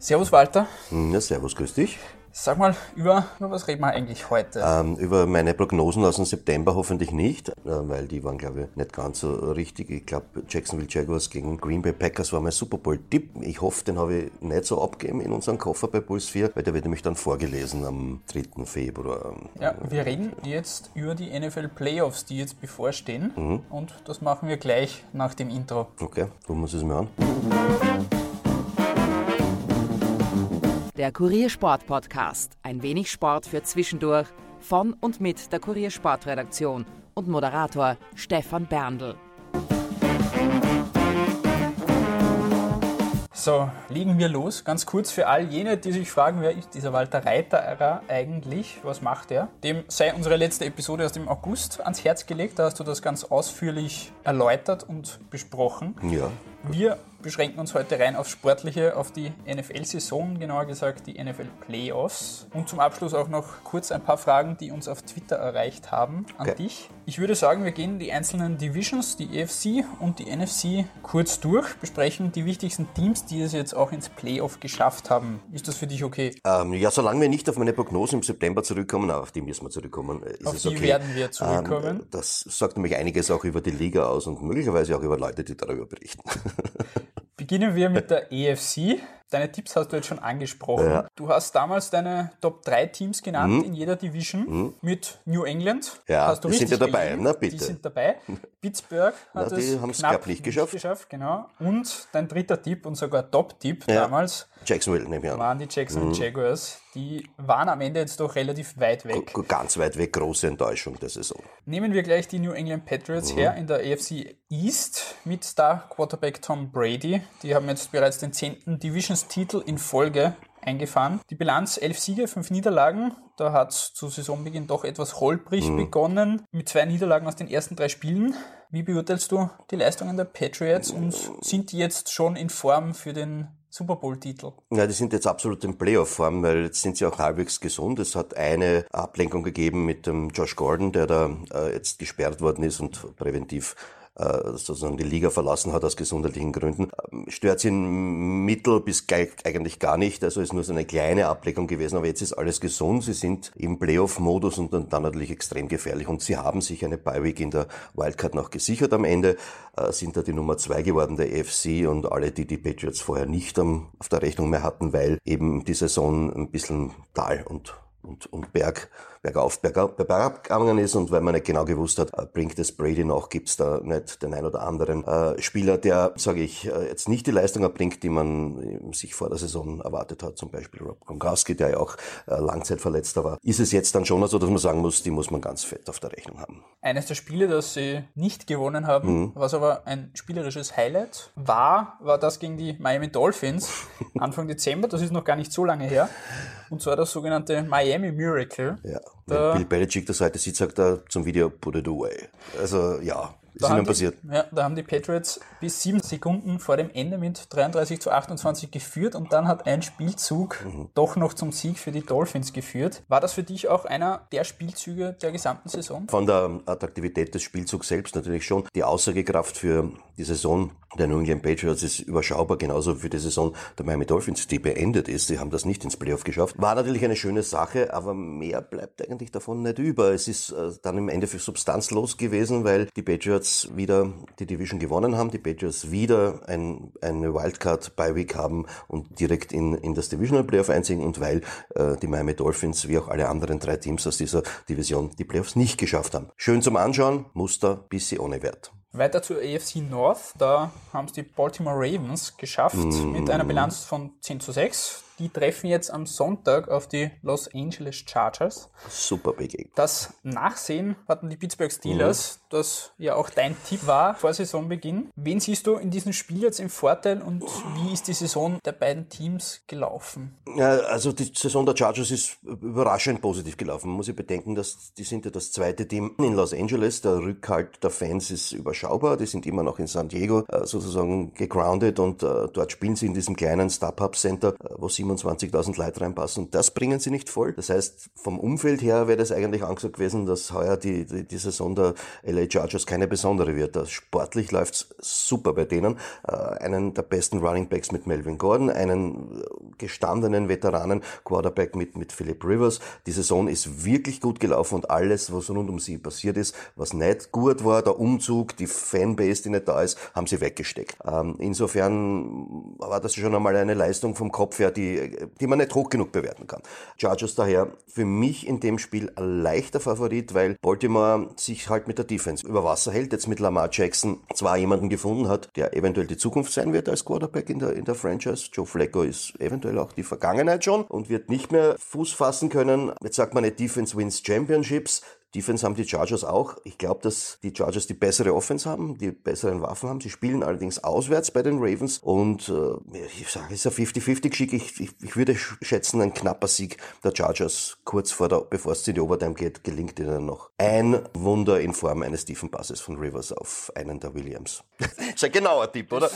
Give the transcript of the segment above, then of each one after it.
Servus Walter. Ja, servus, grüß dich. Sag mal, über, über was reden wir eigentlich heute? Ähm, über meine Prognosen aus dem September hoffentlich nicht, äh, weil die waren, glaube ich, nicht ganz so richtig. Ich glaube, Jacksonville Jaguars gegen Green Bay Packers war mein Super Bowl-Tipp. Ich hoffe, den habe ich nicht so abgegeben in unserem Koffer bei Puls 4, weil der wird nämlich dann vorgelesen am 3. Februar. Ja, wir reden jetzt über die NFL Playoffs, die jetzt bevorstehen. Mhm. Und das machen wir gleich nach dem Intro. Okay, gucken wir uns das mal an. Der Kuriersport Podcast. Ein wenig Sport für zwischendurch von und mit der Kuriersportredaktion und Moderator Stefan Berndl. So, legen wir los. Ganz kurz für all jene, die sich fragen, wer ist dieser Walter Reiterer eigentlich? Was macht er? Dem sei unsere letzte Episode aus dem August ans Herz gelegt. Da hast du das ganz ausführlich erläutert und besprochen. Ja. Wir beschränken uns heute rein aufs Sportliche, auf die NFL-Saison, genauer gesagt die NFL-Playoffs. Und zum Abschluss auch noch kurz ein paar Fragen, die uns auf Twitter erreicht haben an okay. dich. Ich würde sagen, wir gehen die einzelnen Divisions, die EFC und die NFC kurz durch, besprechen die wichtigsten Teams, die es jetzt auch ins Playoff geschafft haben. Ist das für dich okay? Ähm, ja, solange wir nicht auf meine Prognose im September zurückkommen, auf die müssen wir zurückkommen, ist auf es die okay. werden wir zurückkommen. Ähm, das sagt nämlich einiges auch über die Liga aus und möglicherweise auch über Leute, die darüber berichten. Beginnen wir mit der EFC. Deine Tipps hast du jetzt schon angesprochen. Ja. Du hast damals deine Top 3 Teams genannt mhm. in jeder Division mhm. mit New England. Ja, hast du die sind ja dabei, na bitte. Die sind dabei. Pittsburgh hat na, die es knapp nicht geschafft. geschafft. Genau. Und dein dritter Tipp und sogar Top-Tipp ja. damals Jacksonville, nehme ich an. waren die Jacksonville mhm. Jaguars. Die waren am Ende jetzt doch relativ weit weg. G ganz weit weg, große Enttäuschung der Saison. Nehmen wir gleich die New England Patriots mhm. her in der AFC East mit Star Quarterback Tom Brady. Die haben jetzt bereits den zehnten Divisions-Titel in Folge eingefahren. Die Bilanz elf Siege, fünf Niederlagen. Da hat es zu Saisonbeginn doch etwas holprig mhm. begonnen mit zwei Niederlagen aus den ersten drei Spielen. Wie beurteilst du die Leistungen der Patriots und sind die jetzt schon in Form für den Super Bowl-Titel. Ja, die sind jetzt absolut in Playoff-Form, weil jetzt sind sie auch halbwegs gesund. Es hat eine Ablenkung gegeben mit dem Josh Gordon, der da äh, jetzt gesperrt worden ist und präventiv sozusagen die Liga verlassen hat aus gesundheitlichen Gründen. Ähm, stört sie in Mittel bis eigentlich gar nicht, also ist nur so eine kleine Ableckung gewesen, aber jetzt ist alles gesund, sie sind im Playoff-Modus und dann natürlich extrem gefährlich und sie haben sich eine Bye-Week in der Wildcard noch gesichert am Ende, äh, sind da die Nummer zwei geworden der AFC und alle, die die Patriots vorher nicht auf der Rechnung mehr hatten, weil eben die Saison ein bisschen Tal und und, und Berg, bergauf, bergab, bergab gegangen ist und weil man nicht genau gewusst hat, äh, bringt es Brady noch, gibt's da nicht den ein oder anderen äh, Spieler, der, sage ich, äh, jetzt nicht die Leistung erbringt, die man äh, sich vor der Saison erwartet hat, zum Beispiel Rob Gronkowski, der ja auch äh, Langzeitverletzter war, ist es jetzt dann schon so, dass man sagen muss, die muss man ganz fett auf der Rechnung haben. Eines der Spiele, das sie nicht gewonnen haben, mhm. was aber ein spielerisches Highlight war, war das gegen die Miami Dolphins Anfang Dezember, das ist noch gar nicht so lange her, und zwar das sogenannte Miami Miracle. Ja, Wenn Bill Belichick das heute sieht, sagt er zum Video, put it away. Also ja, ist da ihnen passiert. Die, ja, da haben die Patriots bis sieben Sekunden vor dem Ende mit 33 zu 28 geführt und dann hat ein Spielzug mhm. doch noch zum Sieg für die Dolphins geführt. War das für dich auch einer der Spielzüge der gesamten Saison? Von der Attraktivität des Spielzugs selbst natürlich schon. Die Aussagekraft für die Saison der New England Patriots ist überschaubar, genauso für die Saison der Miami Dolphins, die beendet ist. Sie haben das nicht ins Playoff geschafft. War natürlich eine schöne Sache, aber mehr bleibt eigentlich davon nicht über. Es ist äh, dann im Ende für substanzlos gewesen, weil die Patriots wieder die Division gewonnen haben, die Patriots wieder ein, eine Wildcard bei Week haben und direkt in, in das Divisional Playoff einziehen und weil äh, die Miami Dolphins wie auch alle anderen drei Teams aus dieser Division die Playoffs nicht geschafft haben. Schön zum Anschauen, Muster, bisschen ohne Wert. Weiter zur AFC North, da haben es die Baltimore Ravens geschafft mm. mit einer Bilanz von 10 zu 6. Die treffen jetzt am Sonntag auf die Los Angeles Chargers. Super Begegnung. Das Nachsehen hatten die Pittsburgh Steelers, mhm. das ja auch dein Tipp war vor Saisonbeginn. Wen siehst du in diesem Spiel jetzt im Vorteil und wie ist die Saison der beiden Teams gelaufen? Ja, also die Saison der Chargers ist überraschend positiv gelaufen. Man muss ich bedenken, dass die sind ja das zweite Team in Los Angeles. Der Rückhalt der Fans ist überschaubar. Die sind immer noch in San Diego äh, sozusagen gegroundet und äh, dort spielen sie in diesem kleinen Startup Center, äh, wo sie 27.000 Leute reinpassen. Und das bringen sie nicht voll. Das heißt, vom Umfeld her wäre das eigentlich angesagt gewesen, dass heuer die, die, die Saison der LA Chargers keine besondere wird. Das sportlich läuft's super bei denen. Äh, einen der besten Running Backs mit Melvin Gordon, einen gestandenen Veteranen Quarterback mit, mit Philip Rivers. Die Saison ist wirklich gut gelaufen und alles, was rund um sie passiert ist, was nicht gut war, der Umzug, die Fanbase, die nicht da ist, haben sie weggesteckt. Ähm, insofern war das schon einmal eine Leistung vom Kopf her, die, die man nicht hoch genug bewerten kann. Chargers daher für mich in dem Spiel ein leichter Favorit, weil Baltimore sich halt mit der Defense über Wasser hält, jetzt mit Lamar Jackson zwar jemanden gefunden hat, der eventuell die Zukunft sein wird als Quarterback in der, in der Franchise. Joe Flacco ist eventuell auch die Vergangenheit schon und wird nicht mehr Fuß fassen können. Jetzt sagt man nicht Defense wins Championships. Defense haben die Chargers auch. Ich glaube, dass die Chargers die bessere Offense haben, die besseren Waffen haben. Sie spielen allerdings auswärts bei den Ravens und äh, ich sage, es ist ein 50-50-Geschick. Ich, ich, ich würde schätzen, ein knapper Sieg der Chargers kurz vor der, bevor es in die Overtime geht, gelingt ihnen noch. Ein Wunder in Form eines tiefen Passes von Rivers auf einen der Williams. ist ein genauer Tipp, oder?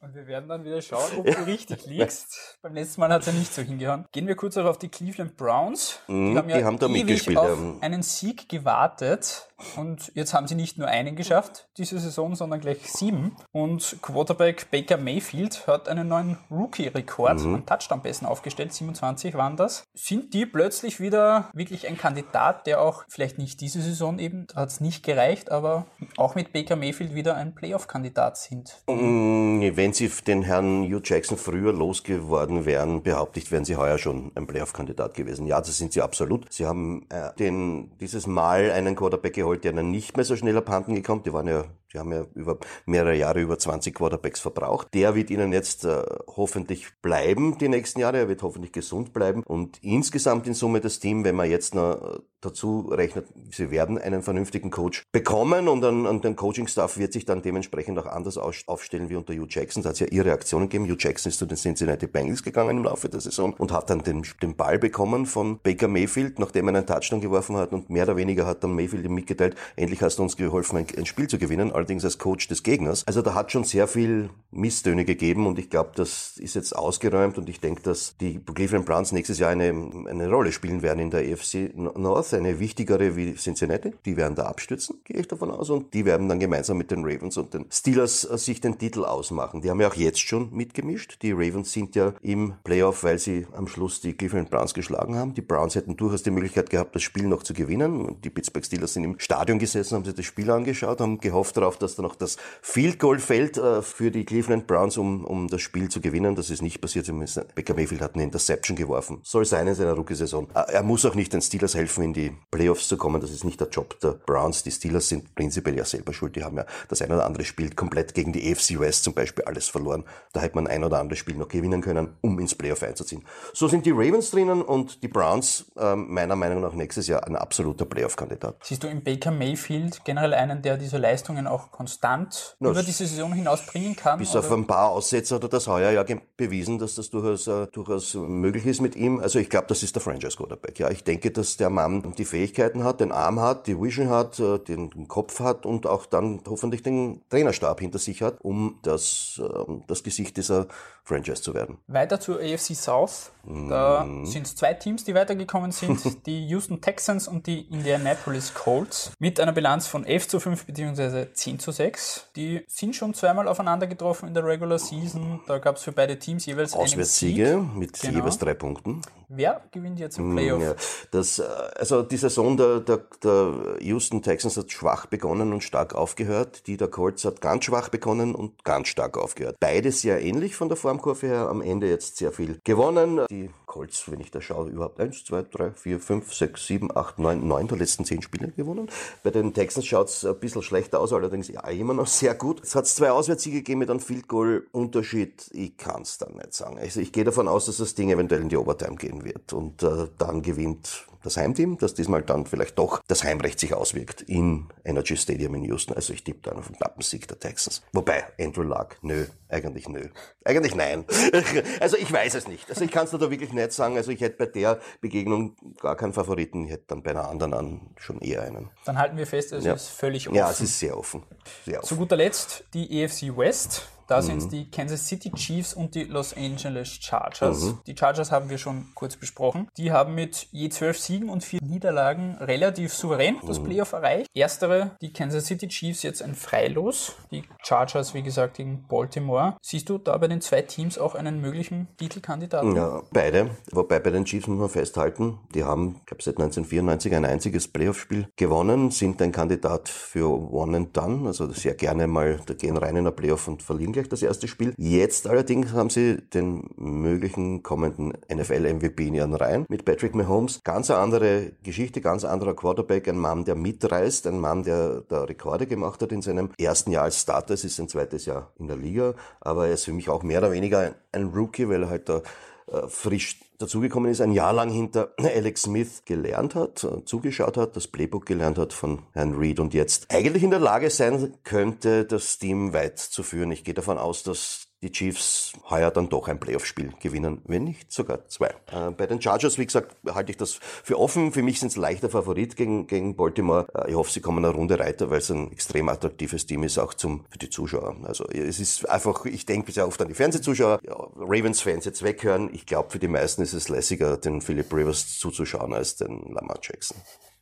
und wir werden dann wieder schauen, ob du richtig liegst. Beim letzten Mal hat es ja nicht so hingehauen. Gehen wir kurz auf die Cleveland Browns. Die mm, haben ja die haben da mitgespielt. Auf einen Sieg gewartet und jetzt haben sie nicht nur einen geschafft diese Saison, sondern gleich sieben. Und Quarterback Baker Mayfield hat einen neuen Rookie-Rekord mhm. an Touchdown-Pässen aufgestellt, 27 waren das. Sind die plötzlich wieder wirklich ein Kandidat, der auch vielleicht nicht diese Saison eben, hat es nicht gereicht, aber auch mit Baker Mayfield wieder ein Playoff-Kandidat sind? Mhm, wenn sie den Herrn Hugh Jackson früher losgeworden wären, behaupte ich, wären sie heuer schon ein Playoff-Kandidat gewesen. Ja, das sind sie absolut. Sie haben äh, den, dieses Mal einen Quarterback geholt, der dann nicht mehr so schnell abhanden gekommen. Die waren ja die haben ja über mehrere Jahre über 20 Quarterbacks verbraucht. Der wird ihnen jetzt äh, hoffentlich bleiben die nächsten Jahre. Er wird hoffentlich gesund bleiben. Und insgesamt in Summe das Team, wenn man jetzt noch äh, dazu rechnet, sie werden einen vernünftigen Coach bekommen und, an, an den Coaching-Staff wird sich dann dementsprechend auch anders aufstellen wie unter Hugh Jackson. Da hat es ja ihre Aktionen gegeben. Hugh Jackson ist zu den Cincinnati Bengals gegangen im Laufe der Saison und hat dann den, den Ball bekommen von Baker Mayfield, nachdem er einen Touchdown geworfen hat und mehr oder weniger hat dann Mayfield ihm mitgeteilt, endlich hast du uns geholfen, ein, ein Spiel zu gewinnen allerdings als Coach des Gegners. Also da hat schon sehr viel Misstöne gegeben und ich glaube, das ist jetzt ausgeräumt und ich denke, dass die Cleveland Browns nächstes Jahr eine, eine Rolle spielen werden in der AFC North, eine wichtigere wie Cincinnati. Die werden da abstürzen, gehe ich davon aus, und die werden dann gemeinsam mit den Ravens und den Steelers äh, sich den Titel ausmachen. Die haben ja auch jetzt schon mitgemischt. Die Ravens sind ja im Playoff, weil sie am Schluss die Cleveland Browns geschlagen haben. Die Browns hätten durchaus die Möglichkeit gehabt, das Spiel noch zu gewinnen. Die Pittsburgh Steelers sind im Stadion gesessen, haben sich das Spiel angeschaut, haben gehofft darauf, dass da noch das Field Goal fällt äh, für die Cleveland Browns, um, um das Spiel zu gewinnen. Das ist nicht passiert. Baker Mayfield hat eine Interception geworfen. Soll sein in seiner Rookie-Saison. Äh, er muss auch nicht den Steelers helfen, in die Playoffs zu kommen. Das ist nicht der Job der Browns. Die Steelers sind prinzipiell ja selber schuld. Die haben ja das ein oder andere Spiel komplett gegen die AFC West zum Beispiel alles verloren. Da hätte man ein oder andere Spiel noch gewinnen können, um ins Playoff einzuziehen. So sind die Ravens drinnen und die Browns äh, meiner Meinung nach nächstes Jahr ein absoluter Playoff-Kandidat. Siehst du in Baker Mayfield generell einen, der diese Leistungen auch konstant no, über diese Saison hinaus bringen kann? Bis oder? auf ein paar Aussätze hat er das heuer ja bewiesen, dass das durchaus, uh, durchaus möglich ist mit ihm. Also ich glaube, das ist der Franchise-Quarterback. Ja, ich denke, dass der Mann die Fähigkeiten hat, den Arm hat, die Vision hat, äh, den Kopf hat und auch dann hoffentlich den Trainerstab hinter sich hat, um das, ähm, das Gesicht dieser Franchise zu werden. Weiter zur AFC South. Da mm. sind es zwei Teams, die weitergekommen sind. die Houston Texans und die Indianapolis Colts. Mit einer Bilanz von 11 zu 5 bzw. 10 zu 6. Die sind schon zweimal aufeinander getroffen in der Regular Season. Da gab es für beide Teams jeweils Auswärtssiege mit genau. jeweils drei Punkten. Wer gewinnt jetzt im Playoff? Ja, das, äh, also die Saison der, der, der Houston Texans hat schwach begonnen und stark aufgehört. Die der Colts hat ganz schwach begonnen und ganz stark aufgehört. Beides sehr ähnlich von der Formkurve her. Am Ende jetzt sehr viel gewonnen. Die Colts, wenn ich da schaue, überhaupt 1, 2, 3, 4, 5, 6, 7, 8, 9, 9 der letzten 10 Spiele gewonnen. Bei den Texans schaut es ein bisschen schlechter aus, allerdings ja immer noch sehr gut. Es hat zwei Auswärtssiege gegeben mit einem Field Goal Unterschied. Ich kann es dann nicht sagen. Also ich gehe davon aus, dass das Ding eventuell in die Overtime geht wird. Und äh, dann gewinnt das Heimteam, dass diesmal dann vielleicht doch das Heimrecht sich auswirkt in Energy Stadium in Houston. Also ich tippe da auf einen knappen Sieg der Texans. Wobei, Andrew Luck, nö, eigentlich nö. Eigentlich nein. also ich weiß es nicht. Also ich kann es da wirklich nicht sagen. Also ich hätte bei der Begegnung gar keinen Favoriten. Ich hätte dann bei einer anderen an schon eher einen. Dann halten wir fest, es ja. ist völlig offen. Ja, es ist sehr offen. Sehr offen. Zu guter Letzt die EFC West. Da mhm. sind die Kansas City Chiefs und die Los Angeles Chargers. Mhm. Die Chargers haben wir schon kurz besprochen. Die haben mit je zwölf Siegen und vier Niederlagen relativ souverän das mhm. Playoff erreicht. Erstere, die Kansas City Chiefs jetzt ein Freilos. Die Chargers, wie gesagt, gegen Baltimore. Siehst du da bei den zwei Teams auch einen möglichen Titelkandidaten? Ja, beide. Wobei bei den Chiefs muss man festhalten, die haben, ich glaube, seit 1994 ein einziges Playoff-Spiel gewonnen, sind ein Kandidat für One and Done, also sehr gerne mal, da gehen rein in ein Playoff und verlieren gleich das erste Spiel. Jetzt allerdings haben sie den möglichen kommenden NFL-MVP in ihren Reihen mit Patrick Mahomes. Ganz eine andere Geschichte, ganz anderer Quarterback, ein Mann, der mitreißt, ein Mann, der da Rekorde gemacht hat in seinem ersten Jahr als Starter. Es ist sein zweites Jahr in der Liga, aber er ist für mich auch mehr oder weniger ein Rookie, weil er halt da äh, frisch dazugekommen ist, ein Jahr lang hinter Alex Smith gelernt hat, äh, zugeschaut hat, das Playbook gelernt hat von Herrn Reed und jetzt eigentlich in der Lage sein könnte, das Team weit zu führen. Ich gehe davon aus, dass die Chiefs heuer dann doch ein Playoff-Spiel gewinnen, wenn nicht sogar zwei. Äh, bei den Chargers, wie gesagt, halte ich das für offen. Für mich sind es leichter Favorit gegen, gegen Baltimore. Äh, ich hoffe, sie kommen eine Runde weiter, weil es ein extrem attraktives Team ist, auch zum, für die Zuschauer. Also es ist einfach, ich denke sehr oft an die Fernsehzuschauer. Ja, Ravens-Fans jetzt weghören. Ich glaube, für die meisten ist es lässiger, den Philip Rivers zuzuschauen, als den Lamar Jackson.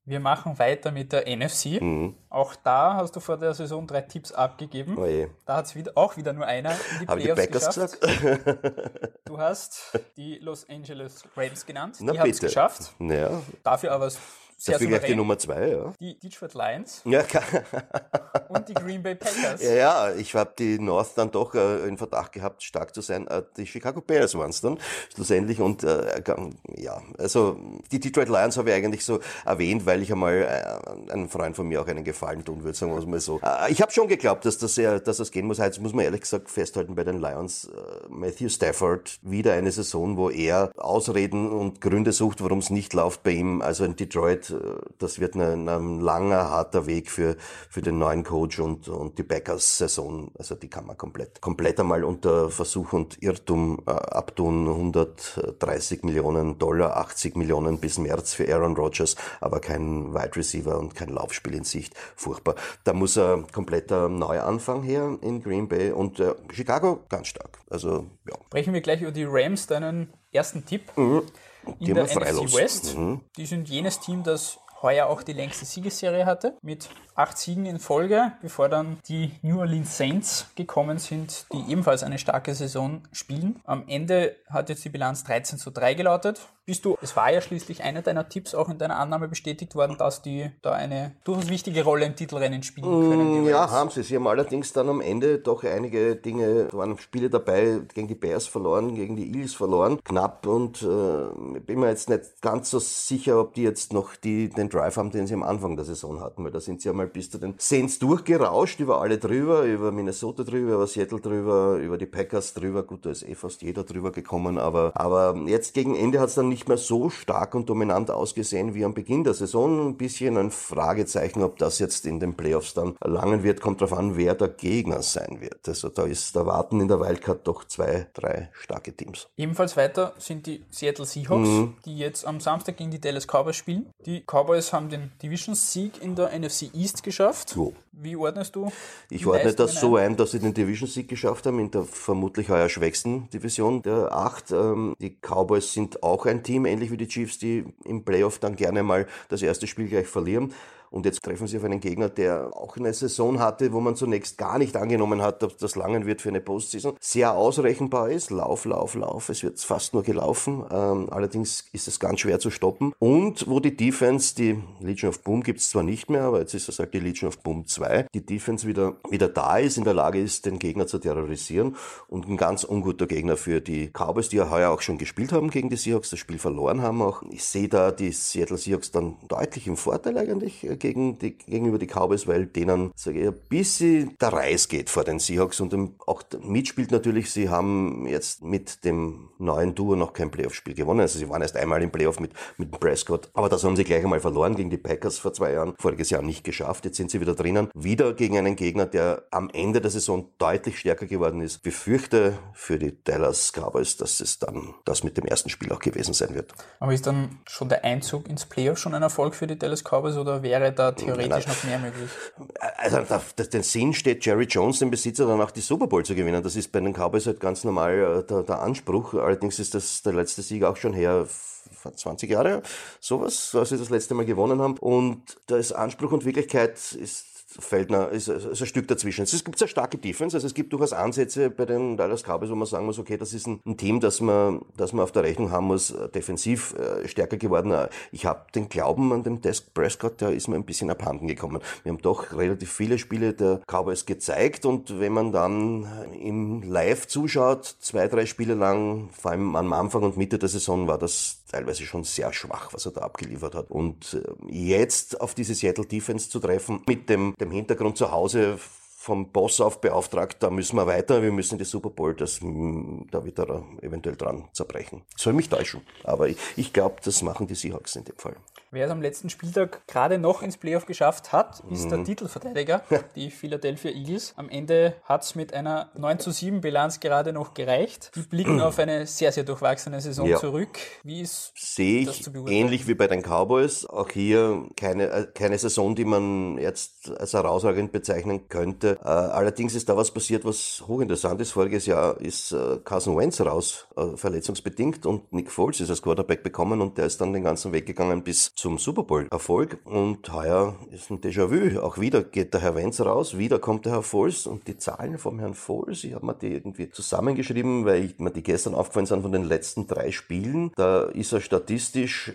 Wir machen weiter mit der NFC. Mhm. Auch da hast du vor der Saison drei Tipps abgegeben. Oh da hat es wieder, auch wieder nur einer in die Hab Playoffs die geschafft. Gesagt? du hast die Los Angeles Rams genannt. Na, die haben es geschafft. Ja. Dafür aber sehr Dafür gleich die Nummer zwei, ja. Die Detroit Lions. Ja, und die Green Bay Packers. Ja, ja ich habe die North dann doch äh, in Verdacht gehabt, stark zu sein. Äh, die Chicago Bears waren es dann schlussendlich. Und äh, ja, also die Detroit Lions habe ich eigentlich so erwähnt, weil ich einmal äh, einem Freund von mir auch einen Gefallen tun würde, sagen wir mal so. Äh, ich habe schon geglaubt, dass das, sehr, dass das gehen muss. Jetzt muss man ehrlich gesagt festhalten bei den Lions. Äh, Matthew Stafford, wieder eine Saison, wo er Ausreden und Gründe sucht, warum es nicht läuft bei ihm. Also in Detroit das wird ein, ein langer, harter Weg für, für den neuen Coach und, und die Backers-Saison. Also die kann man komplett, komplett einmal unter Versuch und Irrtum äh, abtun. 130 Millionen Dollar, 80 Millionen bis März für Aaron Rodgers, aber kein Wide Receiver und kein Laufspiel in Sicht. Furchtbar. Da muss ein kompletter Neuanfang her in Green Bay und äh, Chicago ganz stark. Also, ja. Sprechen wir gleich über die Rams, deinen ersten Tipp. Mhm in der NFC West. Mhm. Die sind jenes Team, das heuer auch die längste Siegesserie hatte, mit acht Siegen in Folge, bevor dann die New Orleans Saints gekommen sind, die ebenfalls eine starke Saison spielen. Am Ende hat jetzt die Bilanz 13 zu 3 gelautet. Bist du, es war ja schließlich einer deiner Tipps auch in deiner Annahme bestätigt worden, dass die da eine durchaus wichtige Rolle im Titelrennen spielen können. Mm, ja, haben sie. Sie haben allerdings dann am Ende doch einige Dinge, da waren Spiele dabei, gegen die Bears verloren, gegen die Eels verloren, knapp und äh, bin mir jetzt nicht ganz so sicher, ob die jetzt noch die, den Drive haben, den sie am Anfang der Saison hatten, weil da sind sie ja mal bis zu den Saints durchgerauscht, über alle drüber, über Minnesota drüber, über Seattle drüber, über die Packers drüber. Gut, da ist eh fast jeder drüber gekommen, aber, aber jetzt gegen Ende hat es dann nicht mehr so stark und dominant ausgesehen wie am Beginn der Saison. Ein bisschen ein Fragezeichen, ob das jetzt in den Playoffs dann erlangen wird, kommt darauf an, wer der Gegner sein wird. Also da ist, da warten in der Wildcard doch zwei, drei starke Teams. Ebenfalls weiter sind die Seattle Seahawks, mhm. die jetzt am Samstag gegen die Dallas Cowboys spielen. Die Cowboys haben den Division-Sieg in der NFC East geschafft. So. Wie ordnest du? Ich ordne das so ein, dass sie den Division-Sieg geschafft haben in der vermutlich heuer schwächsten Division der acht. Ähm, die Cowboys sind auch ein Team, ähnlich wie die Chiefs, die im Playoff dann gerne mal das erste Spiel gleich verlieren. Und jetzt treffen sie auf einen Gegner, der auch eine Saison hatte, wo man zunächst gar nicht angenommen hat, ob das langen wird für eine Postseason. Sehr ausrechenbar ist. Lauf, Lauf, Lauf. Es wird fast nur gelaufen. Ähm, allerdings ist es ganz schwer zu stoppen. Und wo die Defense, die Legion of Boom gibt es zwar nicht mehr, aber jetzt ist das halt die Legion of Boom 2, die Defense wieder, wieder da ist, in der Lage ist, den Gegner zu terrorisieren. Und ein ganz unguter Gegner für die Cowboys, die ja heuer auch schon gespielt haben gegen die Seahawks, das Spiel verloren haben auch. Ich sehe da die Seattle Seahawks dann deutlich im Vorteil eigentlich gegen die, gegenüber die Cowboys, weil denen, sage ich, ein bisschen der Reis geht vor den Seahawks und auch mitspielt natürlich, sie haben jetzt mit dem neuen Duo noch kein Playoff-Spiel gewonnen. Also sie waren erst einmal im Playoff mit, mit Prescott, aber das haben sie gleich einmal verloren gegen die Packers vor zwei Jahren, voriges Jahr nicht geschafft. Jetzt sind sie wieder drinnen, wieder gegen einen Gegner, der am Ende der Saison deutlich stärker geworden ist. Ich befürchte für die Dallas Cowboys, dass es dann das mit dem ersten Spiel auch gewesen sein wird. Aber ist dann schon der Einzug ins Playoff schon ein Erfolg für die Dallas Cowboys oder wäre wäre da theoretisch noch mehr möglich. Also auf den Sinn steht Jerry Jones, den Besitzer, dann auch die Super Bowl zu gewinnen. Das ist bei den Cowboys halt ganz normal äh, der, der Anspruch. Allerdings ist das der letzte Sieg auch schon her 20 Jahre, sowas, als sie das letzte Mal gewonnen haben. Und da ist Anspruch und Wirklichkeit ist Feldner ist, ist ein Stück dazwischen. Es gibt sehr starke Defense, also es gibt durchaus Ansätze bei den Dallas Cowboys, wo man sagen muss, okay, das ist ein, ein Team, das man, das man auf der Rechnung haben muss, äh, defensiv äh, stärker geworden. Äh, ich habe den Glauben an den Desk Prescott, der ist mir ein bisschen abhanden gekommen. Wir haben doch relativ viele Spiele der Cowboys gezeigt und wenn man dann im Live zuschaut, zwei, drei Spiele lang, vor allem am Anfang und Mitte der Saison, war das teilweise schon sehr schwach, was er da abgeliefert hat. Und äh, jetzt auf diese Seattle Defense zu treffen, mit dem, dem Hintergrund zu Hause vom Boss auf beauftragt, da müssen wir weiter, wir müssen die Super Bowl, das, da wird er eventuell dran zerbrechen. Soll mich täuschen, aber ich, ich glaube, das machen die Seahawks in dem Fall. Wer es am letzten Spieltag gerade noch ins Playoff geschafft hat, ist mhm. der Titelverteidiger, die Philadelphia Eagles. Am Ende hat es mit einer 9 zu 7 Bilanz gerade noch gereicht. Die blicken auf eine sehr, sehr durchwachsene Saison ja. zurück. Wie ist Sehe das zu beurteilen? Ähnlich wie bei den Cowboys. Auch hier keine, äh, keine Saison, die man jetzt als herausragend bezeichnen könnte. Äh, allerdings ist da was passiert, was hochinteressant ist. Voriges Jahr ist äh, Carson Wentz raus, verletzungsbedingt, und Nick Foles ist als Quarterback bekommen und der ist dann den ganzen Weg gegangen bis zum Super Bowl-Erfolg. Und heuer ist ein Déjà-vu. Auch wieder geht der Herr Wenz raus, wieder kommt der Herr Foles und die Zahlen vom Herrn Foles, ich habe mir die irgendwie zusammengeschrieben, weil ich, mir die gestern aufgefallen sind von den letzten drei Spielen. Da ist er statistisch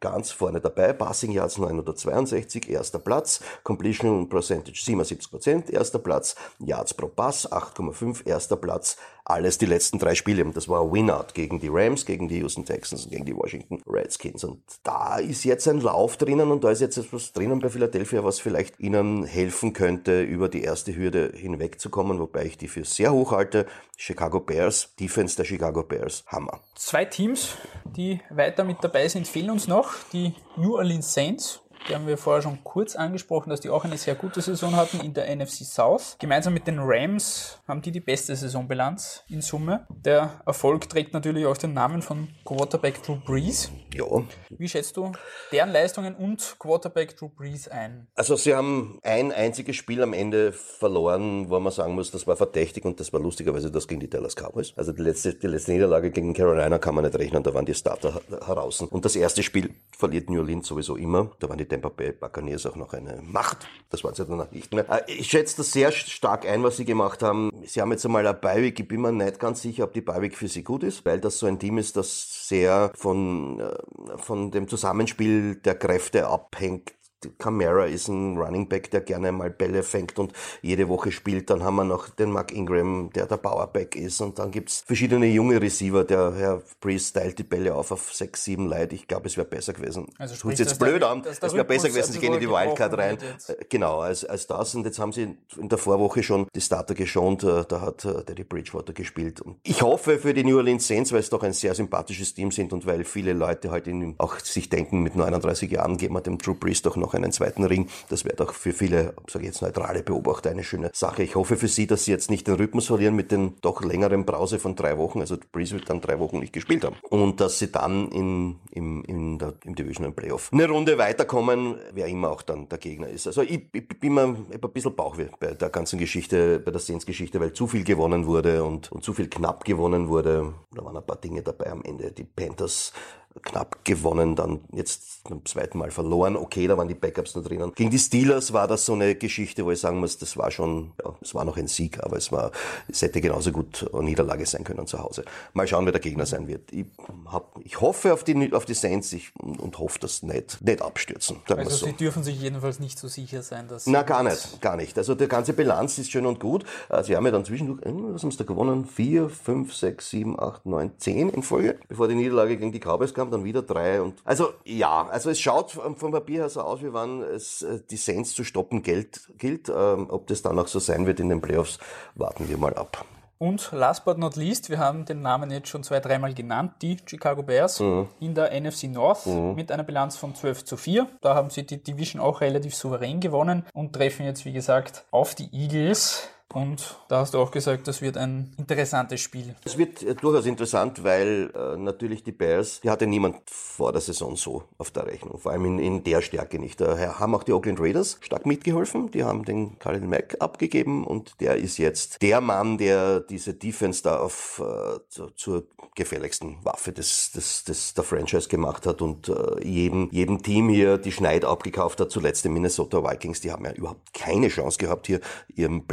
ganz vorne dabei. Passing Yards 962, erster Platz. Completion Percentage 77 Prozent, erster Platz. Yards pro Pass 8,5, erster Platz alles die letzten drei Spiele. Das war Win-Out gegen die Rams, gegen die Houston Texans und gegen die Washington Redskins. Und da ist jetzt ein Lauf drinnen und da ist jetzt etwas drinnen bei Philadelphia, was vielleicht ihnen helfen könnte, über die erste Hürde hinwegzukommen, wobei ich die für sehr hoch halte. Chicago Bears, Defense der Chicago Bears, Hammer. Zwei Teams, die weiter mit dabei sind, fehlen uns noch. Die New Orleans Saints die haben wir vorher schon kurz angesprochen, dass die auch eine sehr gute Saison hatten in der NFC South. Gemeinsam mit den Rams haben die die beste Saisonbilanz in Summe. Der Erfolg trägt natürlich auch den Namen von Quarterback Drew Brees. Ja. Wie schätzt du deren Leistungen und Quarterback Drew Brees ein? Also sie haben ein einziges Spiel am Ende verloren, wo man sagen muss, das war verdächtig und das war lustigerweise das gegen die Dallas Cowboys. Also die letzte, die letzte Niederlage gegen Carolina kann man nicht rechnen, da waren die Starter heraus. Und das erste Spiel verliert New Orleans sowieso immer. Da waren die Tampa Bay Buccaneers auch noch eine Macht. Das waren sie danach nicht mehr. Äh, ich schätze das sehr stark ein, was sie gemacht haben. Sie haben jetzt einmal ein Bi-Week. Ich bin mir nicht ganz sicher, ob die Bi-Week für sie gut ist, weil das so ein Team ist, das sehr von, äh, von dem Zusammenspiel der Kräfte abhängt Camara ist ein Running Back, der gerne mal Bälle fängt und jede Woche spielt. Dann haben wir noch den Mark Ingram, der der Powerback ist. Und dann gibt's verschiedene junge Receiver. Der Herr Breeze teilt die Bälle auf auf sechs, sieben Leute. Ich glaube, es wäre besser gewesen. Also Tut's jetzt blöd an. Es wäre besser gewesen, sie gehen in die Wildcard rein. Äh, genau, als, als das. Und jetzt haben sie in der Vorwoche schon die Starter geschont. Äh, da hat äh, Daddy Bridgewater gespielt. Und ich hoffe für die New Orleans Saints, weil es doch ein sehr sympathisches Team sind und weil viele Leute halt in, auch sich denken, mit 39 Jahren geben wir dem Drew Brees doch noch noch einen zweiten Ring. Das wäre doch für viele, sage ich jetzt neutrale Beobachter, eine schöne Sache. Ich hoffe für Sie, dass Sie jetzt nicht den Rhythmus verlieren mit den doch längeren Brause von drei Wochen. Also Breeze wird dann drei Wochen nicht gespielt haben. Und dass Sie dann in, im, in der, im Divisional Playoff eine Runde weiterkommen, wer immer auch dann der Gegner ist. Also ich, ich bin mir ein bisschen Bauchweh bei der ganzen Geschichte, bei der Saints-Geschichte, weil zu viel gewonnen wurde und, und zu viel knapp gewonnen wurde. Da waren ein paar Dinge dabei am Ende. Die Panthers knapp gewonnen, dann jetzt beim zweiten Mal verloren. Okay, da waren die Backups noch drinnen. Gegen die Steelers war das so eine Geschichte, wo ich sagen muss, das war schon, ja, es war noch ein Sieg, aber es war, es hätte genauso gut eine Niederlage sein können zu Hause. Mal schauen, wer der Gegner sein wird. Ich, hab, ich hoffe auf die, auf die Saints ich, und, und hoffe, dass nicht, nicht abstürzen. Also so. sie dürfen sich jedenfalls nicht so sicher sein, dass... Na, gar nicht, gar nicht. Also die ganze Bilanz ist schön und gut. Äh, sie haben ja dann zwischendurch, äh, was haben sie da gewonnen? Vier, fünf, sechs, sieben, acht, neun, zehn in Folge, bevor die Niederlage gegen die Cowboys kam, dann wieder drei und also ja, also es schaut vom Papier her so aus, wie wann es äh, die Saints zu stoppen gilt. gilt. Ähm, ob das dann auch so sein wird in den Playoffs, warten wir mal ab. Und last but not least, wir haben den Namen jetzt schon zwei, dreimal genannt, die Chicago Bears mhm. in der NFC North mhm. mit einer Bilanz von 12 zu 4. Da haben sie die Division auch relativ souverän gewonnen und treffen jetzt, wie gesagt, auf die Eagles. Und da hast du auch gesagt, das wird ein interessantes Spiel. Es wird äh, durchaus interessant, weil äh, natürlich die Bears, die hatte niemand vor der Saison so auf der Rechnung, vor allem in, in der Stärke nicht. Daher haben auch die Oakland Raiders stark mitgeholfen, die haben den Khalil Mack abgegeben und der ist jetzt der Mann, der diese Defense da auf, äh, zu, zur gefährlichsten Waffe des, des, des, der Franchise gemacht hat und äh, jedem, jedem Team hier die Schneid abgekauft hat, zuletzt die Minnesota Vikings, die haben ja überhaupt keine Chance gehabt, hier ihren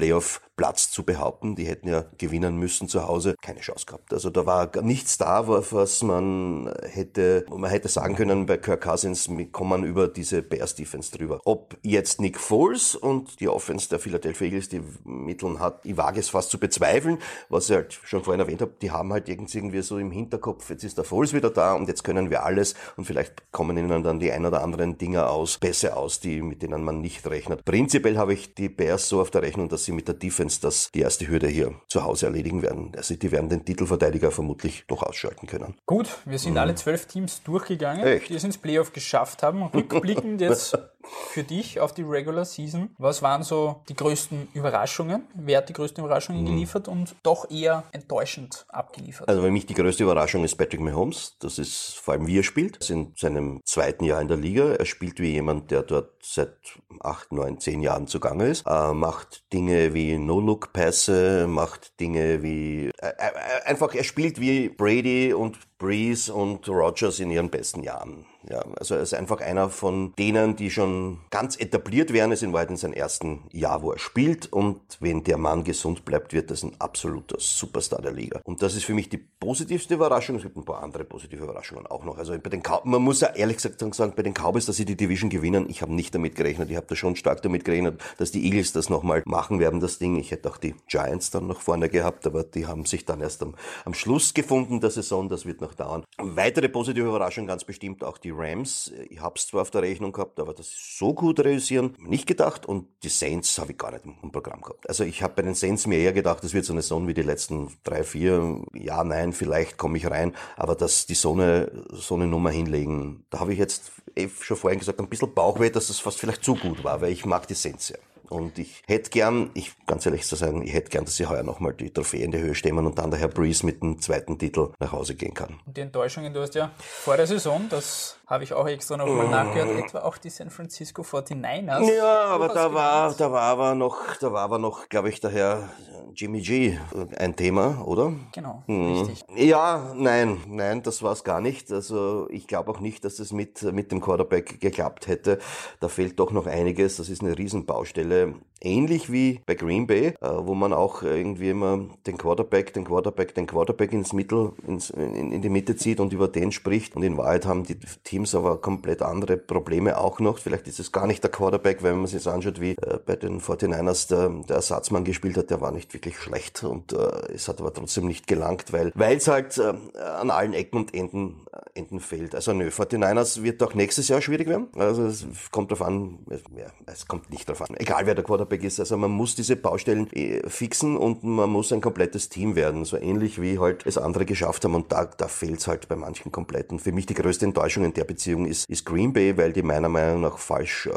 Playoff-Platz zu behaupten. Die hätten ja gewinnen müssen zu Hause. Keine Chance gehabt. Also da war nichts da, was man hätte, man hätte sagen können, bei Kirk Cousins kommen über diese Bears-Defense drüber. Ob jetzt Nick Foles und die Offense der Philadelphia Eagles die Mittel hat, ich wage es fast zu bezweifeln, was ich halt schon vorhin erwähnt habe, die haben halt irgendwie so im Hinterkopf, jetzt ist der Foles wieder da und jetzt können wir alles und vielleicht kommen ihnen dann die ein oder anderen Dinger aus, besser aus, die, mit denen man nicht rechnet. Prinzipiell habe ich die Bears so auf der Rechnung, dass sie mit der Defense das die erste Hürde hier zu Hause erledigen werden. Also die werden den Titelverteidiger vermutlich doch ausschalten können. Gut, wir sind mhm. alle zwölf Teams durchgegangen, Echt? die es ins Playoff geschafft haben. Rückblickend jetzt für dich auf die Regular Season. Was waren so die größten Überraschungen? Wer hat die größten Überraschungen mhm. geliefert und doch eher enttäuschend abgeliefert? Also für mich die größte Überraschung ist Patrick Mahomes. Das ist vor allem wie er spielt. Er ist in seinem zweiten Jahr in der Liga. Er spielt wie jemand, der dort seit acht, neun, zehn Jahren zugange ist. Er macht Dinge wie No-Look-Pässe, macht Dinge wie... Äh, äh, einfach, er spielt wie Brady und Breeze und Rogers in ihren besten Jahren. Ja, also er ist einfach einer von denen, die schon ganz etabliert werden. Es in Wahrheit in seinem ersten Jahr, wo er spielt. Und wenn der Mann gesund bleibt, wird das ein absoluter Superstar der Liga. Und das ist für mich die positivste Überraschung. Es gibt ein paar andere positive Überraschungen auch noch. Also bei den Cow man muss ja ehrlich gesagt sagen, bei den Cowboys, dass sie die Division gewinnen, ich habe nicht damit gerechnet. Ich habe da schon stark damit gerechnet, dass die Eagles das nochmal machen werden, das Ding. Ich hätte auch die Giants dann noch vorne gehabt, aber die haben sich dann erst am, am Schluss gefunden der Saison. Das wird noch dauern. Weitere positive Überraschung ganz bestimmt auch die Rams. Ich habe es zwar auf der Rechnung gehabt, aber das so gut realisieren, nicht gedacht. Und die Saints habe ich gar nicht im Programm gehabt. Also ich habe bei den Saints mir eher gedacht, das wird so eine Saison wie die letzten drei, vier. Ja, nein, vielleicht komme ich rein. Aber dass die so eine, so eine Nummer hinlegen, da habe ich jetzt eh schon vorhin gesagt, ein bisschen Bauchweh, dass es fast vielleicht zu gut war, weil ich mag die Saints ja. Und ich hätte gern, ich ganz ehrlich zu sagen, ich hätte gern, dass sie heuer nochmal die Trophäe in die Höhe stemmen und dann der Herr Breeze mit dem zweiten Titel nach Hause gehen kann. Und die Enttäuschungen, du hast ja vor der Saison, das habe ich auch extra nochmal mm. nachgehört, etwa auch die San Francisco 49ers. Ja, aber da war, da war aber noch, da war aber noch, glaube ich, der Herr Jimmy G ein Thema, oder? Genau, mhm. richtig. Ja, nein, nein, das war es gar nicht. Also ich glaube auch nicht, dass es mit, mit dem Quarterback geklappt hätte. Da fehlt doch noch einiges. Das ist eine Riesenbaustelle. Ähnlich wie bei Green Bay, äh, wo man auch irgendwie immer den Quarterback, den Quarterback, den Quarterback ins Mittel, ins, in, in die Mitte zieht und über den spricht. Und in Wahrheit haben die Teams aber komplett andere Probleme auch noch. Vielleicht ist es gar nicht der Quarterback, wenn man sich das anschaut, wie äh, bei den 49ers der, der Ersatzmann gespielt hat, der war nicht wirklich schlecht und äh, es hat aber trotzdem nicht gelangt, weil es halt äh, an allen Ecken und Enden, äh, Enden fehlt. Also nö, 49ers wird auch nächstes Jahr schwierig werden. Also es kommt drauf an, ja, es kommt nicht drauf an. Egal wer der Quarterback ist, also man muss diese Baustellen äh, fixen und man muss ein komplettes Team werden. So ähnlich wie halt es andere geschafft haben und da, da fehlt es halt bei manchen komplett. Und für mich die größte Enttäuschung in der Beziehung ist, ist Green Bay, weil die meiner Meinung nach falsch äh,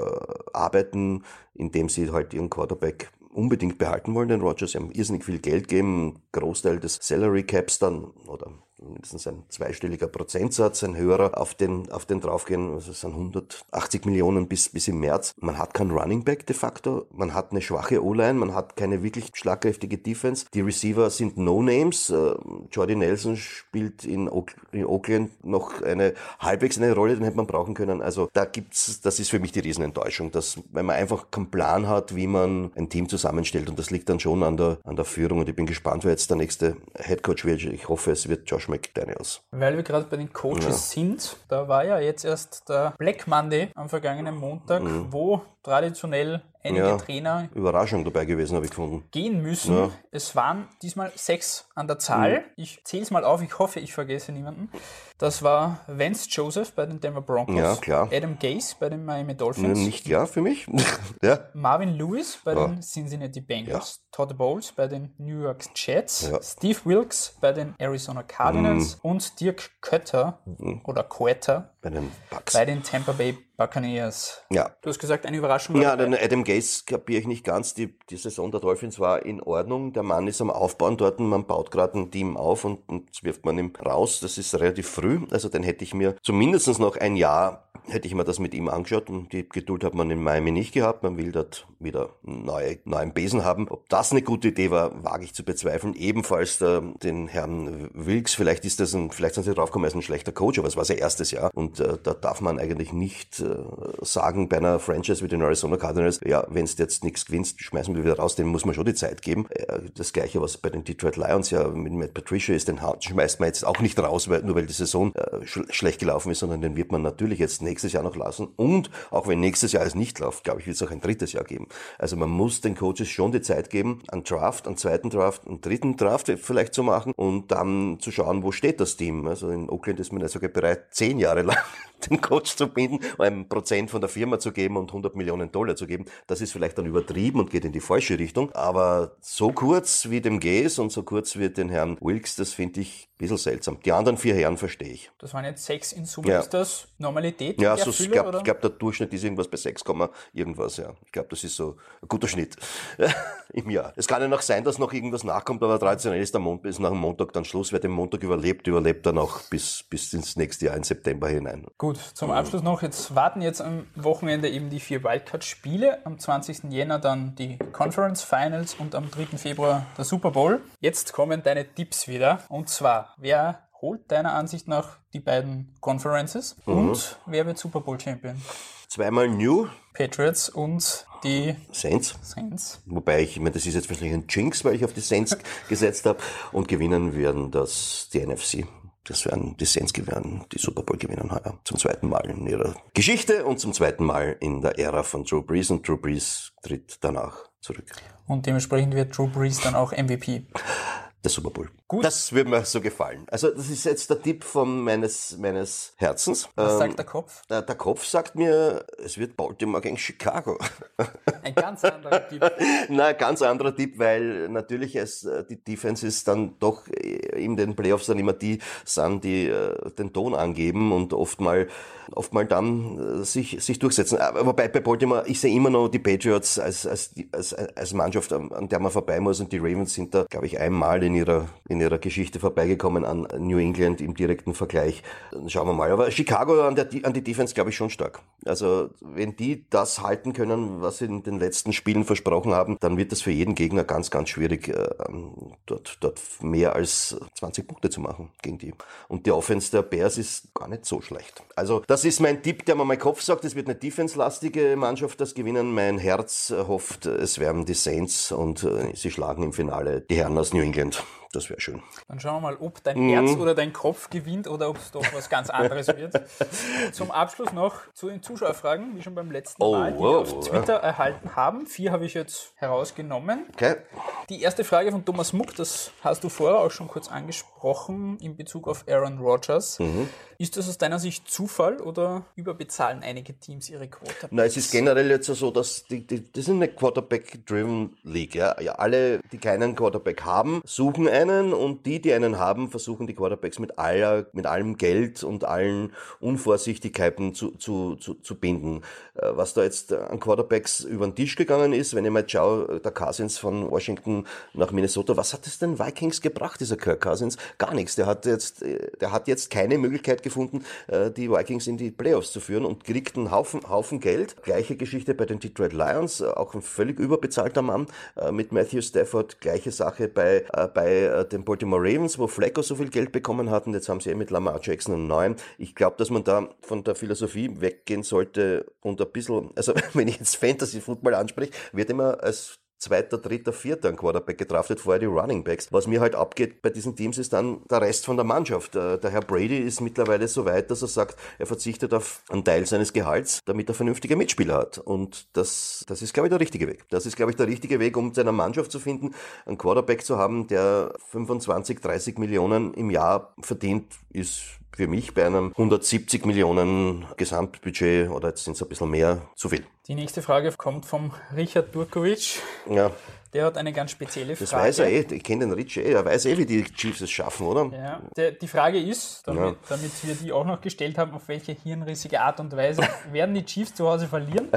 arbeiten, indem sie halt ihren Quarterback unbedingt behalten wollen, den Rogers. Sie haben irrsinnig viel Geld einen Großteil des Salary Caps dann, oder mindestens ein zweistelliger Prozentsatz, ein höherer auf den, auf den draufgehen. Also es sind 180 Millionen bis, bis im März. Man hat kein Running Back de facto. Man hat eine schwache O-Line. Man hat keine wirklich schlagkräftige Defense. Die Receiver sind No-Names. Äh, Jordy Nelson spielt in, Oakland noch eine halbwegs eine Rolle, den hätte man brauchen können. Also da gibt's, das ist für mich die Riesenenttäuschung, dass, wenn man einfach keinen Plan hat, wie man ein Team zusammenstellt. Und das liegt dann schon an der, an der Führung. Und ich bin gespannt, wer jetzt der nächste Head Coach wird. Ich hoffe, es wird Josh McDaniels. Weil wir gerade bei den Coaches ja. sind, da war ja jetzt erst der Black Monday am vergangenen Montag, mhm. wo traditionell einige ja, Trainer Überraschung dabei gewesen, habe ich gefunden. Gehen müssen. Ja. Es waren diesmal sechs an der Zahl. Mhm. Ich zähle es mal auf, ich hoffe, ich vergesse niemanden. Das war Vance Joseph bei den Denver Broncos. Ja, klar. Adam Gase bei den Miami Dolphins. Nicht klar für mich. ja. Marvin Lewis bei den Cincinnati Bengals. Todd Bowles bei den New York Jets, ja. Steve Wilkes bei den Arizona Cardinals mhm. und Dirk Kötter mhm. oder Quetter bei den Bucks. Bei den Tampa Bay Buccaneers. Ja. Du hast gesagt, eine Überraschung. Ja, den Adam Gase kapiere ich nicht ganz. Die, die Saison der Dolphins war in Ordnung. Der Mann ist am Aufbauen dort. Man baut gerade ein Team auf und, und wirft man ihm raus. Das ist relativ früh. Also den hätte ich mir zumindest noch ein Jahr hätte ich mir das mit ihm angeschaut und die Geduld hat man in Miami nicht gehabt. Man will dort wieder neue, neuen Besen haben. Ob das eine gute Idee war, wage ich zu bezweifeln. Ebenfalls der, den Herrn Wilkes, vielleicht ist das ein, vielleicht sind sie draufgekommen, er ist ein schlechter Coach, aber es war sein erstes Jahr und äh, da darf man eigentlich nicht äh, sagen bei einer Franchise wie den Arizona Cardinals, ja, wenn du jetzt nichts gewinnst, schmeißen wir wieder raus, dem muss man schon die Zeit geben. Äh, das gleiche, was bei den Detroit Lions ja mit Matt Patricia ist, den schmeißt man jetzt auch nicht raus, weil, nur weil die Saison äh, sch schlecht gelaufen ist, sondern den wird man natürlich jetzt nächstes nächstes Jahr noch lassen. Und auch wenn nächstes Jahr es nicht läuft, glaube ich, wird es auch ein drittes Jahr geben. Also man muss den Coaches schon die Zeit geben, einen Draft, einen zweiten Draft, einen dritten Draft vielleicht zu machen und dann zu schauen, wo steht das Team. Also in Oakland ist man ja sogar bereit, zehn Jahre lang den Coach zu binden, ein Prozent von der Firma zu geben und 100 Millionen Dollar zu geben. Das ist vielleicht dann übertrieben und geht in die falsche Richtung. Aber so kurz wie dem Gaze und so kurz wie den Herrn Wilkes, das finde ich ein bisschen seltsam. Die anderen vier Herren verstehe ich. Das waren jetzt sechs in Summe. Ja. Ist das Normalität? Ja, so, ich glaube, glaub, der Durchschnitt ist irgendwas bei 6, irgendwas. Ja. Ich glaube, das ist so ein guter Schnitt im Jahr. Es kann ja noch sein, dass noch irgendwas nachkommt, aber traditionell ist, der Mond, ist nach dem Montag dann Schluss. Wer den Montag überlebt, überlebt dann auch bis, bis ins nächste Jahr, in September hinein. Gut, zum Abschluss noch, jetzt warten jetzt am Wochenende eben die vier Wildcard-Spiele. Am 20. Jänner dann die Conference Finals und am 3. Februar der Super Bowl. Jetzt kommen deine Tipps wieder. Und zwar, wer holt deiner Ansicht nach die beiden Conferences mhm. und wer wird Super Bowl Champion? Zweimal New. Patriots und die Saints. Saints. Wobei ich, ich meine, das ist jetzt wahrscheinlich ein Jinx, weil ich auf die Saints gesetzt habe. Und gewinnen werden das die NFC. Das werden die Saints gewinnen, die Super Bowl gewinnen heuer. Zum zweiten Mal in ihrer Geschichte und zum zweiten Mal in der Ära von Drew Brees. Und Drew Brees tritt danach zurück. Und dementsprechend wird Drew Brees dann auch MVP der Super Bowl. Gut. Das würde mir so gefallen. Also das ist jetzt der Tipp von meines, meines Herzens. Was ähm, sagt der Kopf? Der, der, Kopf sagt mir, es wird Baltimore gegen Chicago. Ein ganz anderer Tipp. Na, ganz anderer Tipp, weil natürlich es, äh, die Defense ist dann doch äh, in den Playoffs dann immer die sind, die äh, den Ton angeben und oft mal, oft mal dann sich, sich durchsetzen. Wobei bei Baltimore, ich sehe immer noch die Patriots als, als, als, als Mannschaft, an der man vorbei muss und die Ravens sind da, glaube ich, einmal in ihrer, in ihrer Geschichte vorbeigekommen an New England im direkten Vergleich. Schauen wir mal. Aber Chicago an, der, an die Defense glaube ich schon stark. Also wenn die das halten können, was sie in den letzten Spielen versprochen haben, dann wird das für jeden Gegner ganz, ganz schwierig, äh, dort, dort mehr als 20 Punkte zu machen gegen die. Und die Offense der Bears ist gar nicht so schlecht. Also das ist mein Tipp, der mir mein Kopf sagt, es wird eine defense-lastige Mannschaft das gewinnen. Mein Herz hofft, es werden die Saints und äh, sie schlagen im Finale die Herren aus New England. Das wäre schön. Dann schauen wir mal, ob dein mhm. Herz oder dein Kopf gewinnt oder ob es doch was ganz anderes wird. Zum Abschluss noch zu den Zuschauerfragen, wie schon beim letzten oh, Mal, die wir auf Twitter erhalten haben. Vier habe ich jetzt herausgenommen. Okay. Die erste Frage von Thomas Muck, das hast du vorher auch schon kurz angesprochen in Bezug auf Aaron Rodgers. Mhm. Ist das aus deiner Sicht Zufall oder überbezahlen einige Teams ihre Quarterbacks? Nein, es ist generell jetzt so, dass die, die, das ist eine Quarterback-driven League. Ja. ja, alle, die keinen Quarterback haben, suchen einen und die, die einen haben, versuchen die Quarterbacks mit aller, mit allem Geld und allen Unvorsichtigkeiten zu, zu, zu, zu binden. Äh, was da jetzt an Quarterbacks über den Tisch gegangen ist, wenn ich mal schaue, der Cousins von Washington nach Minnesota, was hat es den Vikings gebracht, dieser Kirk Cousins? Gar nichts. Der hat jetzt, der hat jetzt keine Möglichkeit gefunden, äh, die Vikings in die Playoffs zu führen und kriegt einen Haufen, Haufen Geld. Gleiche Geschichte bei den Detroit Lions, auch ein völlig überbezahlter Mann äh, mit Matthew Stafford. Gleiche Sache bei, bei den Baltimore Ravens, wo Flacco so viel Geld bekommen hat und jetzt haben sie eh mit Lamar Jackson einen neuen. Ich glaube, dass man da von der Philosophie weggehen sollte und ein bisschen, also wenn ich jetzt Fantasy Football anspreche, wird immer als zweiter, dritter, vierter ein Quarterback gedraftet, vorher die Running Backs. Was mir halt abgeht bei diesen Teams ist dann der Rest von der Mannschaft. Äh, der Herr Brady ist mittlerweile so weit, dass er sagt, er verzichtet auf einen Teil seines Gehalts, damit er vernünftige Mitspieler hat. Und das, das ist, glaube ich, der richtige Weg. Das ist, glaube ich, der richtige Weg, um seiner Mannschaft zu finden, einen Quarterback zu haben, der 25, 30 Millionen im Jahr verdient, ist für mich bei einem 170 Millionen Gesamtbudget oder jetzt sind es ein bisschen mehr zu viel. Die nächste Frage kommt vom Richard Durkovic. Ja. Der hat eine ganz spezielle Frage. Das weiß er eh, ich kenne den Rich eh, er weiß eh, wie die Chiefs es schaffen, oder? Ja, der, die Frage ist, damit, ja. damit, wir die auch noch gestellt haben, auf welche hirnrissige Art und Weise werden die Chiefs zu Hause verlieren.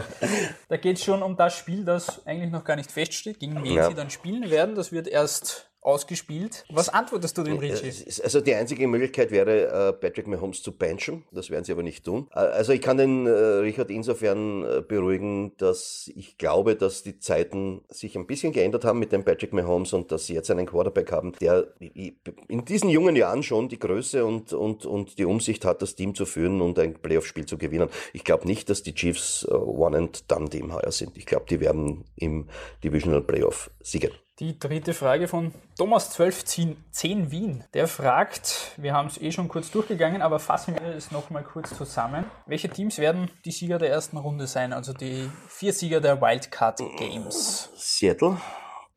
Da geht es schon um das Spiel, das eigentlich noch gar nicht feststeht, gegen wen ja. sie dann spielen werden. Das wird erst ausgespielt. Was antwortest du dem Richie? Also die einzige Möglichkeit wäre, äh, Patrick Mahomes zu benchen. Das werden sie aber nicht tun. Äh, also ich kann den äh, Richard insofern beruhigen, dass ich glaube, dass die Zeiten sich ein bisschen geändert haben mit dem Patrick Mahomes und dass sie jetzt einen Quarterback haben, der in diesen jungen Jahren schon die Größe und, und, und die Umsicht hat, das Team zu führen und ein Playoff-Spiel zu gewinnen. Ich glaube nicht, dass die Chiefs One-and-Done-Team heuer sind. Ich glaube, die werden im Divisional Playoff siegen. Die dritte Frage von Thomas 1210 Wien. Der fragt, wir haben es eh schon kurz durchgegangen, aber fassen wir es nochmal kurz zusammen. Welche Teams werden die Sieger der ersten Runde sein, also die vier Sieger der Wildcard Games? Seattle,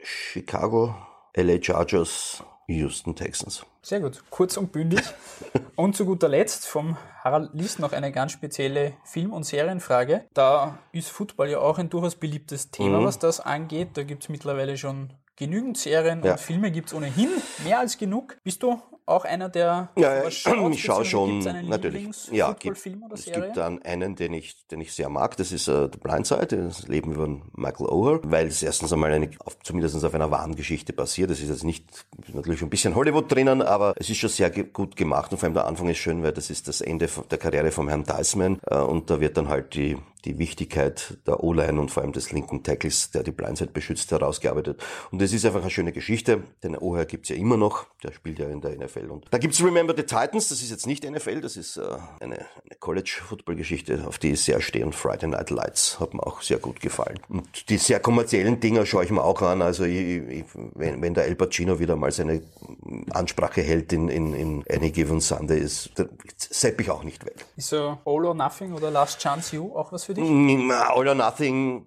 Chicago, LA Chargers, Houston Texans. Sehr gut, kurz und bündig. und zu guter Letzt vom Harald Lies noch eine ganz spezielle Film- und Serienfrage. Da ist Football ja auch ein durchaus beliebtes Thema, mhm. was das angeht. Da gibt es mittlerweile schon genügend Serien ja. und Filme gibt es ohnehin, mehr als genug. Bist du auch einer, der ja, ja schaut, ich schaue schon natürlich. Ja, gibt, es gibt dann einen, den ich, den ich sehr mag. Das ist uh, The Blind Side, das Leben über Michael Oher, weil es erstens einmal eine, auf, zumindest auf einer wahren Geschichte basiert. Das ist jetzt nicht natürlich ein bisschen Hollywood drinnen, aber es ist schon sehr ge gut gemacht und vor allem der Anfang ist schön, weil das ist das Ende der Karriere von Herrn Deisman uh, und da wird dann halt die die Wichtigkeit der O-Line und vor allem des linken Tackles, der die Blindside beschützt, herausgearbeitet. Und es ist einfach eine schöne Geschichte. Den Oher gibt's ja immer noch. Der spielt ja in der NFL. Und da gibt's Remember the Titans. Das ist jetzt nicht NFL. Das ist äh, eine, eine College-Football-Geschichte, auf die ich sehr stehe. Und Friday Night Lights hat mir auch sehr gut gefallen. Und die sehr kommerziellen Dinger schaue ich mir auch an. Also ich, ich, wenn, wenn der El Pacino wieder mal seine Ansprache hält in, in, in Any Given Sunday, ist, sepp ich auch nicht weg. Ist so All or Nothing oder Last Chance You auch was für für dich? Mm, all or nothing.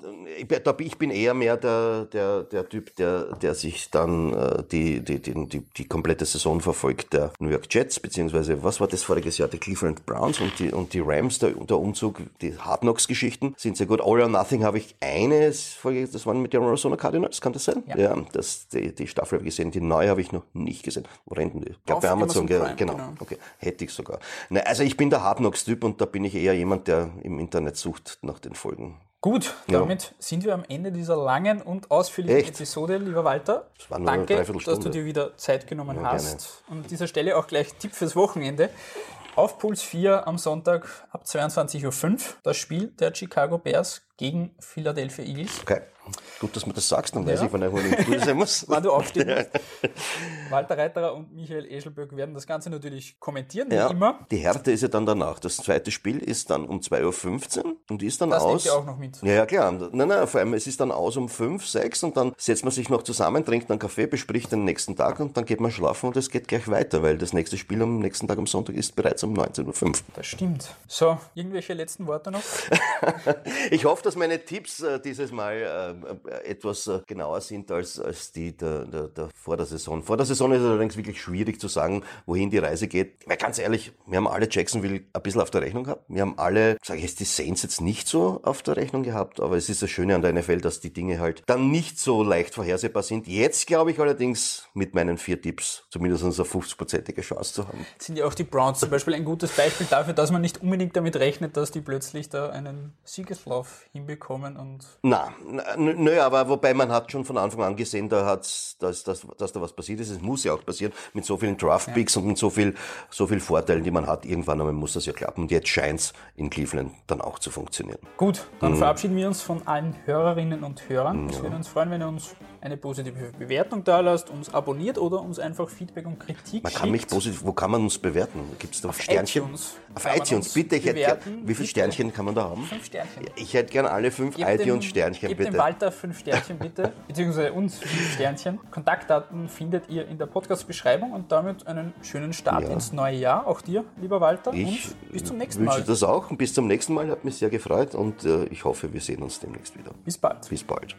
Ich bin eher mehr der, der, der Typ, der, der sich dann äh, die, die, die, die, komplette Saison verfolgt, der New York Jets, beziehungsweise was war das voriges Jahr, die Cleveland Browns und die, und die Rams, der, der Umzug, die Hard Knocks Geschichten sind sehr gut. All or Nothing habe ich eine, das waren mit den Arizona Cardinals, kann das sein? Ja, ja das, die, die Staffel habe ich gesehen, die neue habe ich noch nicht gesehen. Wo rennt denn die? Ich glaube bei Amazon, Prime, genau. genau. Okay, hätte ich sogar. Na, also ich bin der Hard Knocks Typ und da bin ich eher jemand, der im Internet sucht nach den Folgen. Gut, damit ja. sind wir am Ende dieser langen und ausführlichen Echt? Episode, lieber Walter. Danke, dass du dir wieder Zeit genommen ja, hast. Gerne. Und an dieser Stelle auch gleich Tipp fürs Wochenende. Auf Puls 4 am Sonntag ab 22.05 Uhr das Spiel der Chicago Bears gegen Philadelphia Eagles. Okay. Gut, dass du das sagst, dann weiß ja. ich, wann ich Studio sein muss. Wann du aufstehen musst. Walter Reiterer und Michael Eschelböck werden das Ganze natürlich kommentieren, wie ja, immer. Die Härte ist ja dann danach. Das zweite Spiel ist dann um 2.15 Uhr und ist dann das aus. Das auch noch mit. Ja, ja, klar. Nein, nein, vor allem, es ist dann aus um 5, 6 und dann setzt man sich noch zusammen, trinkt einen Kaffee, bespricht den nächsten Tag und dann geht man schlafen und es geht gleich weiter, weil das nächste Spiel am nächsten Tag am Sonntag ist bereits um 19.05 Uhr. Das stimmt. So, irgendwelche letzten Worte noch? ich hoffe, dass meine Tipps äh, dieses Mal äh, etwas äh, genauer sind als, als die der, der, der vor der Saison. Vor der Saison ist es allerdings wirklich schwierig zu sagen, wohin die Reise geht. Weil ganz ehrlich, wir haben alle Jacksonville ein bisschen auf der Rechnung gehabt. Wir haben alle, sage ich jetzt, die Saints jetzt nicht so auf der Rechnung gehabt, aber es ist das Schöne an der NFL, dass die Dinge halt dann nicht so leicht vorhersehbar sind. Jetzt glaube ich allerdings mit meinen vier Tipps zumindest eine 50-prozentige Chance zu haben. Sind ja auch die Browns zum Beispiel ein gutes Beispiel dafür, dass man nicht unbedingt damit rechnet, dass die plötzlich da einen Siegeslauf hinbekommen und. Na, nö, aber wobei man hat schon von Anfang an gesehen, da hat's, dass, dass, dass da was passiert ist. Es muss ja auch passieren mit so vielen Draftpicks ja. und mit so viel, so viel Vorteilen, die man hat. Irgendwann einmal muss das ja klappen. Und jetzt scheint's in Cleveland dann auch zu funktionieren. Gut, dann mhm. verabschieden wir uns von allen Hörerinnen und Hörern. Es würde uns freuen, wenn ihr uns eine positive Bewertung da lasst, uns abonniert oder uns einfach Feedback und Kritik Man kann mich positiv, wo kann man uns bewerten? Gibt es da auf Sternchen? ITunes auf iTunes, bitte. Ich hätte gern, wie viele Sternchen kann man da haben? Fünf Sternchen. Ich hätte gern alle fünf iTunes-Sternchen, bitte. dem Walter fünf Sternchen, bitte. Beziehungsweise uns fünf Sternchen. Kontaktdaten findet ihr in der Podcast-Beschreibung und damit einen schönen Start ja. ins neue Jahr. Auch dir, lieber Walter. Ich und bis zum nächsten Mal. wünsche das auch und bis zum nächsten Mal. Hat mich sehr gefreut und äh, ich hoffe, wir sehen uns demnächst wieder. Bis bald. Bis bald.